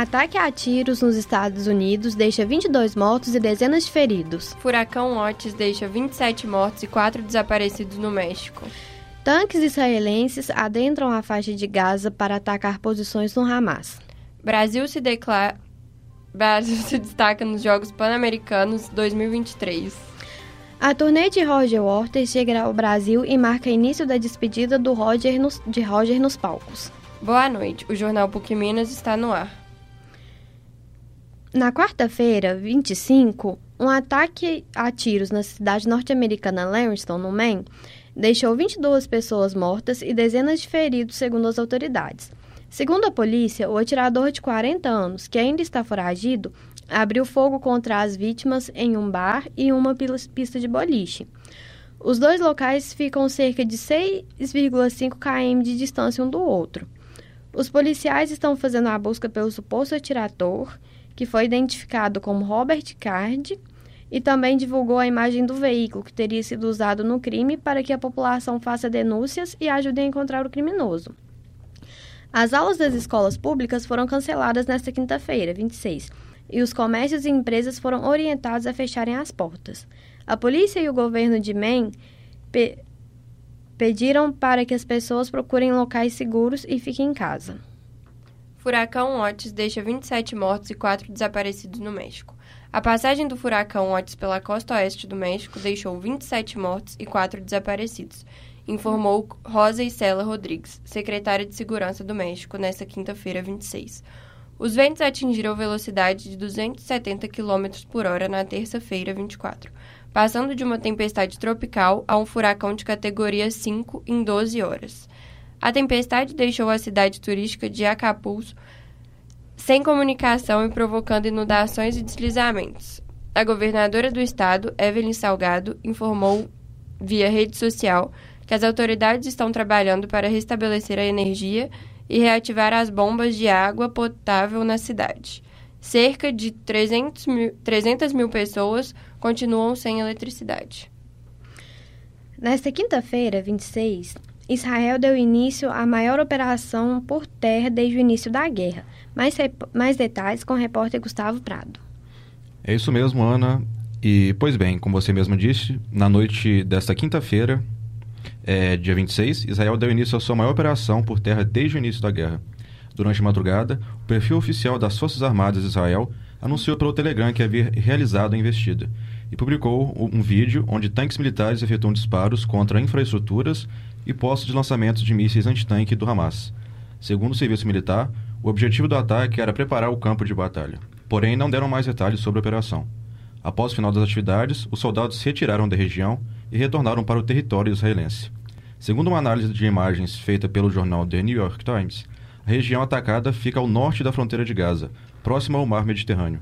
Ataque a tiros nos Estados Unidos deixa 22 mortos e dezenas de feridos. Furacão Otis deixa 27 mortos e 4 desaparecidos no México. Tanques israelenses adentram a faixa de Gaza para atacar posições no Hamas. Brasil se declara Brasil se destaca nos Jogos Pan-Americanos 2023. A turnê de Roger Waters chega ao Brasil e marca início da despedida do Roger nos, de Roger nos palcos. Boa noite, o jornal PUC Minas está no ar. Na quarta-feira, 25, um ataque a tiros na cidade norte-americana Lanston, no Maine, deixou 22 pessoas mortas e dezenas de feridos, segundo as autoridades. Segundo a polícia, o atirador de 40 anos, que ainda está foragido, abriu fogo contra as vítimas em um bar e uma pista de boliche. Os dois locais ficam cerca de 6,5 km de distância um do outro. Os policiais estão fazendo a busca pelo suposto atirador, que foi identificado como Robert Card, e também divulgou a imagem do veículo que teria sido usado no crime para que a população faça denúncias e ajude a encontrar o criminoso. As aulas das escolas públicas foram canceladas nesta quinta-feira, 26, e os comércios e empresas foram orientados a fecharem as portas. A polícia e o governo de Maine pe pediram para que as pessoas procurem locais seguros e fiquem em casa. Furacão Otis deixa 27 mortos e 4 desaparecidos no México. A passagem do furacão Otis pela costa oeste do México deixou 27 mortos e 4 desaparecidos informou Rosa Isela Rodrigues, secretária de Segurança do México, nesta quinta-feira, 26. Os ventos atingiram velocidade de 270 km por hora na terça-feira, 24, passando de uma tempestade tropical a um furacão de categoria 5 em 12 horas. A tempestade deixou a cidade turística de Acapulco sem comunicação e provocando inundações e deslizamentos. A governadora do estado, Evelyn Salgado, informou via rede social que as autoridades estão trabalhando para restabelecer a energia e reativar as bombas de água potável na cidade. Cerca de 300 mil, 300 mil pessoas continuam sem eletricidade. Nesta quinta-feira, 26, Israel deu início à maior operação por terra desde o início da guerra. Mais, mais detalhes com o repórter Gustavo Prado. É isso mesmo, Ana. E, pois bem, como você mesmo disse, na noite desta quinta-feira, é, dia 26, Israel deu início à sua maior operação por terra desde o início da guerra. Durante a madrugada, o perfil oficial das Forças Armadas de Israel anunciou pelo Telegram que havia realizado a investida e publicou um vídeo onde tanques militares efetuam disparos contra infraestruturas e postos de lançamento de mísseis antitanque do Hamas. Segundo o serviço militar, o objetivo do ataque era preparar o campo de batalha. Porém, não deram mais detalhes sobre a operação. Após o final das atividades, os soldados se retiraram da região e retornaram para o território israelense. Segundo uma análise de imagens feita pelo jornal The New York Times, a região atacada fica ao norte da fronteira de Gaza, próxima ao mar Mediterrâneo.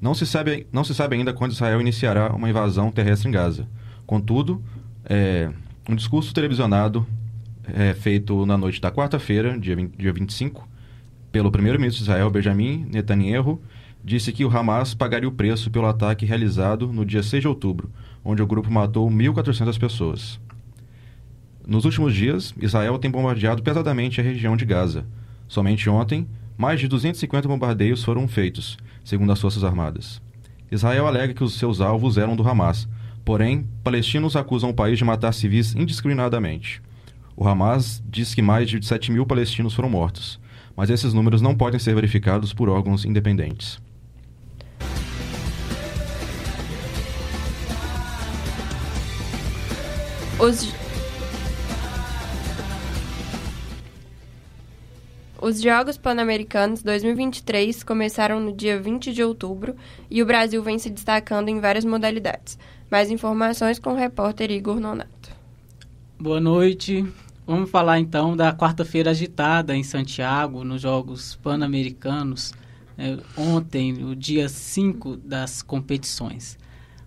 Não se sabe, não se sabe ainda quando Israel iniciará uma invasão terrestre em Gaza. Contudo, é, um discurso televisionado é, feito na noite da quarta-feira, dia, dia 25, pelo primeiro-ministro de Israel, Benjamin Netanyahu, disse que o Hamas pagaria o preço pelo ataque realizado no dia 6 de outubro, onde o grupo matou 1.400 pessoas. Nos últimos dias, Israel tem bombardeado pesadamente a região de Gaza. Somente ontem, mais de 250 bombardeios foram feitos, segundo as Forças Armadas. Israel alega que os seus alvos eram do Hamas, porém, palestinos acusam o país de matar civis indiscriminadamente. O Hamas diz que mais de 7 mil palestinos foram mortos, mas esses números não podem ser verificados por órgãos independentes. Os, Os Jogos Pan-Americanos 2023 começaram no dia 20 de outubro e o Brasil vem se destacando em várias modalidades. Mais informações com o repórter Igor Nonato. Boa noite. Vamos falar então da quarta-feira agitada em Santiago, nos Jogos Pan-Americanos, é, ontem, o dia 5 das competições.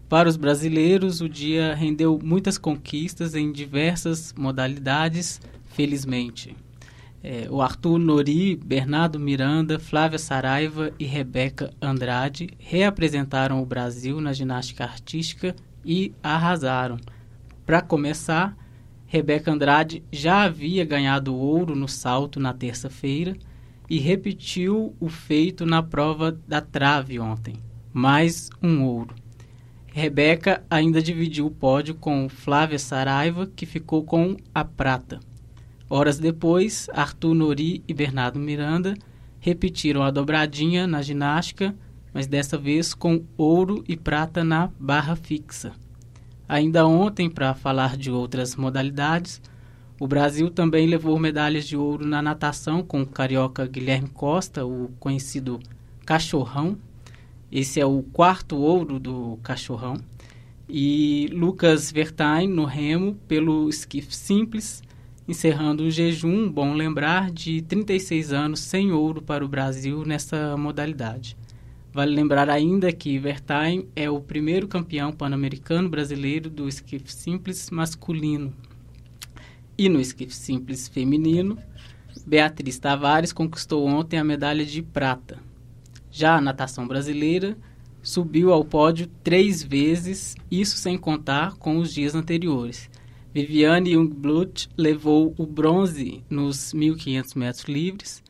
Para os brasileiros, o dia rendeu muitas conquistas em diversas modalidades, felizmente. É, o Arthur Nori, Bernardo Miranda, Flávia Saraiva e Rebeca Andrade reapresentaram o Brasil na ginástica artística e arrasaram. Para começar, Rebeca Andrade já havia ganhado ouro no salto na terça-feira e repetiu o feito na prova da trave ontem, mais um ouro. Rebeca ainda dividiu o pódio com Flávia Saraiva, que ficou com a prata. Horas depois, Arthur Nori e Bernardo Miranda repetiram a dobradinha na ginástica, mas dessa vez com ouro e prata na barra fixa. Ainda ontem, para falar de outras modalidades, o Brasil também levou medalhas de ouro na natação com o carioca Guilherme Costa, o conhecido Cachorrão. Esse é o quarto ouro do Cachorrão. E Lucas Vertain no remo pelo esquife simples, encerrando o jejum, bom lembrar, de 36 anos sem ouro para o Brasil nessa modalidade. Vale lembrar ainda que Vertain é o primeiro campeão pan-americano brasileiro do esquife simples masculino. E no esquife simples feminino, Beatriz Tavares conquistou ontem a medalha de prata. Já a natação brasileira subiu ao pódio três vezes, isso sem contar com os dias anteriores. Viviane Jungblut levou o bronze nos 1.500 metros livres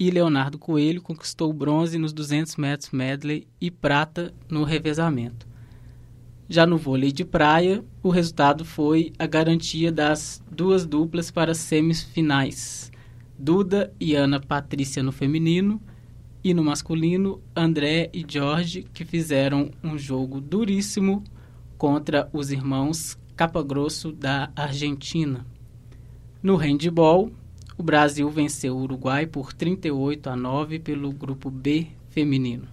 e Leonardo Coelho conquistou bronze nos 200 metros medley e prata no revezamento. Já no vôlei de praia, o resultado foi a garantia das duas duplas para as semifinais. Duda e Ana Patrícia no feminino e no masculino, André e Jorge, que fizeram um jogo duríssimo contra os irmãos Capa Grosso da Argentina. No handball, o Brasil venceu o Uruguai por 38 a 9 pelo grupo B feminino.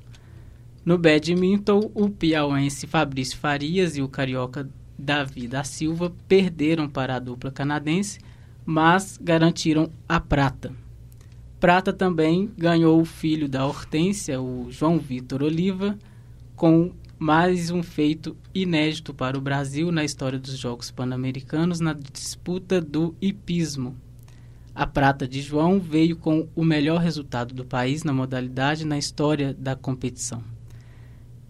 No badminton, o piauense Fabrício Farias e o carioca Davi da Silva perderam para a dupla canadense, mas garantiram a prata. Prata também ganhou o filho da Hortência, o João Vitor Oliva, com mais um feito inédito para o Brasil na história dos Jogos Pan-Americanos na disputa do hipismo. A prata de João veio com o melhor resultado do país na modalidade na história da competição.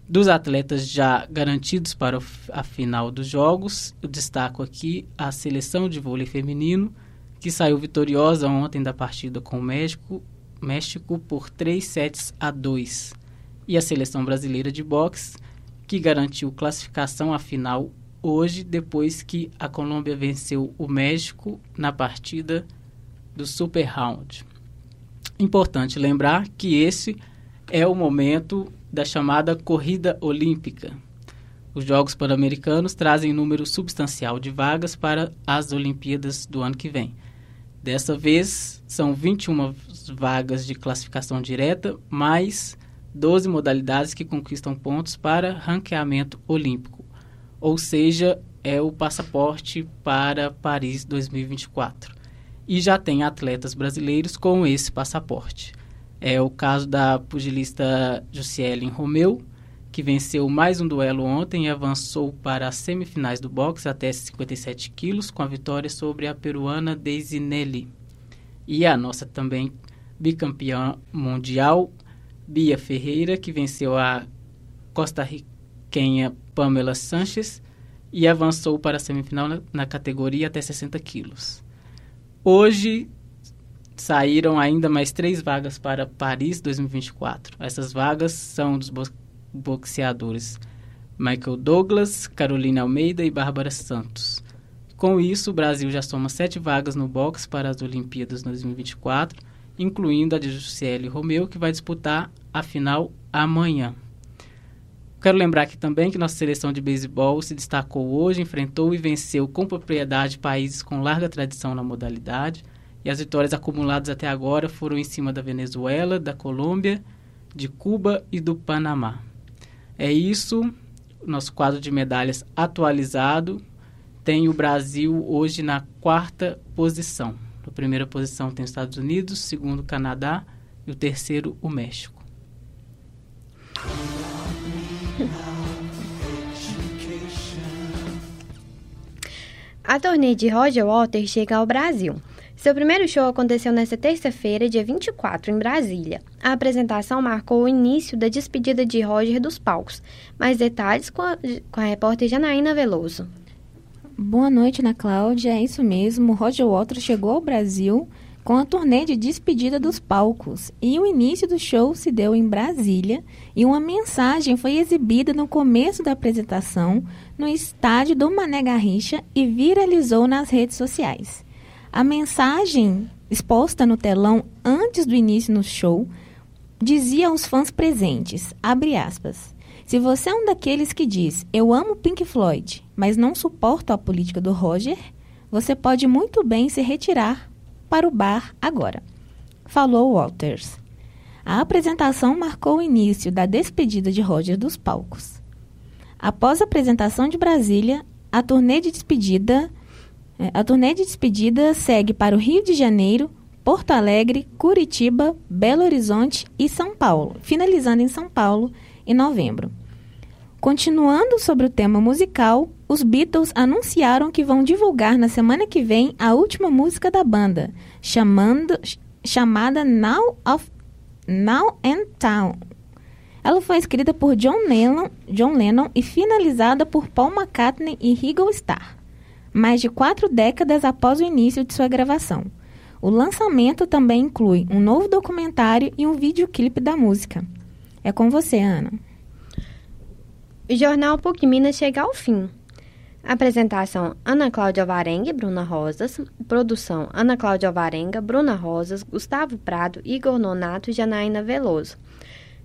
Dos atletas já garantidos para a final dos Jogos, eu destaco aqui a seleção de vôlei feminino, que saiu vitoriosa ontem da partida com o México, México por 3 sets a 2, e a seleção brasileira de boxe, que garantiu classificação à final hoje, depois que a Colômbia venceu o México na partida do Super Round. Importante lembrar que esse é o momento da chamada corrida olímpica. Os Jogos Pan-Americanos trazem número substancial de vagas para as Olimpíadas do ano que vem. Dessa vez, são 21 vagas de classificação direta, mais 12 modalidades que conquistam pontos para ranqueamento olímpico, ou seja, é o passaporte para Paris 2024. E já tem atletas brasileiros com esse passaporte. É o caso da pugilista Jussielen Romeu, que venceu mais um duelo ontem e avançou para as semifinais do boxe até 57 quilos com a vitória sobre a peruana Daisy Nelly. E a nossa também bicampeã mundial Bia Ferreira, que venceu a costarriquenha Pamela Sanches e avançou para a semifinal na, na categoria até 60 quilos. Hoje saíram ainda mais três vagas para Paris 2024. Essas vagas são dos boxeadores Michael Douglas, Carolina Almeida e Bárbara Santos. Com isso, o Brasil já soma sete vagas no boxe para as Olimpíadas 2024 incluindo a de Jussiele Romeu, que vai disputar a final amanhã. Quero lembrar aqui também que nossa seleção de beisebol se destacou hoje, enfrentou e venceu com propriedade países com larga tradição na modalidade, e as vitórias acumuladas até agora foram em cima da Venezuela, da Colômbia, de Cuba e do Panamá. É isso, nosso quadro de medalhas atualizado tem o Brasil hoje na quarta posição. A primeira posição tem os Estados Unidos, segundo o Canadá e o terceiro o México. A turnê de Roger Waters chega ao Brasil. Seu primeiro show aconteceu nesta terça-feira, dia 24, em Brasília. A apresentação marcou o início da despedida de Roger dos palcos. Mais detalhes com a, com a repórter Janaína Veloso. Boa noite, Ana Cláudia. É isso mesmo. Roger Waters chegou ao Brasil com a turnê de despedida dos palcos. E o início do show se deu em Brasília e uma mensagem foi exibida no começo da apresentação no estádio do Mané Garrincha e viralizou nas redes sociais. A mensagem exposta no telão antes do início do show dizia aos fãs presentes, aspas, se você é um daqueles que diz, eu amo Pink Floyd, mas não suporto a política do Roger, você pode muito bem se retirar para o bar agora. Falou Walters. A apresentação marcou o início da despedida de Roger dos palcos. Após a apresentação de Brasília, a turnê de despedida, é, a turnê de despedida segue para o Rio de Janeiro, Porto Alegre, Curitiba, Belo Horizonte e São Paulo, finalizando em São Paulo em novembro. Continuando sobre o tema musical, os Beatles anunciaram que vão divulgar na semana que vem a última música da banda, chamando, chamada Now, of, Now and Town. Ela foi escrita por John Lennon, John Lennon e finalizada por Paul McCartney e Ringo Starr, mais de quatro décadas após o início de sua gravação. O lançamento também inclui um novo documentário e um videoclipe da música. É com você, Ana. O jornal PUC Minas chega ao fim. Apresentação: Ana Cláudia Varenga e Bruna Rosas. Produção: Ana Cláudia Varenga, Bruna Rosas, Gustavo Prado, Igor Nonato e Janaína Veloso.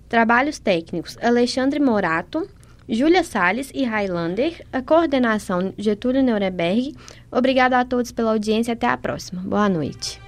Trabalhos técnicos: Alexandre Morato, Júlia Salles e Highlander. A coordenação: Getúlio Nuremberg. Obrigado a todos pela audiência. Até a próxima. Boa noite.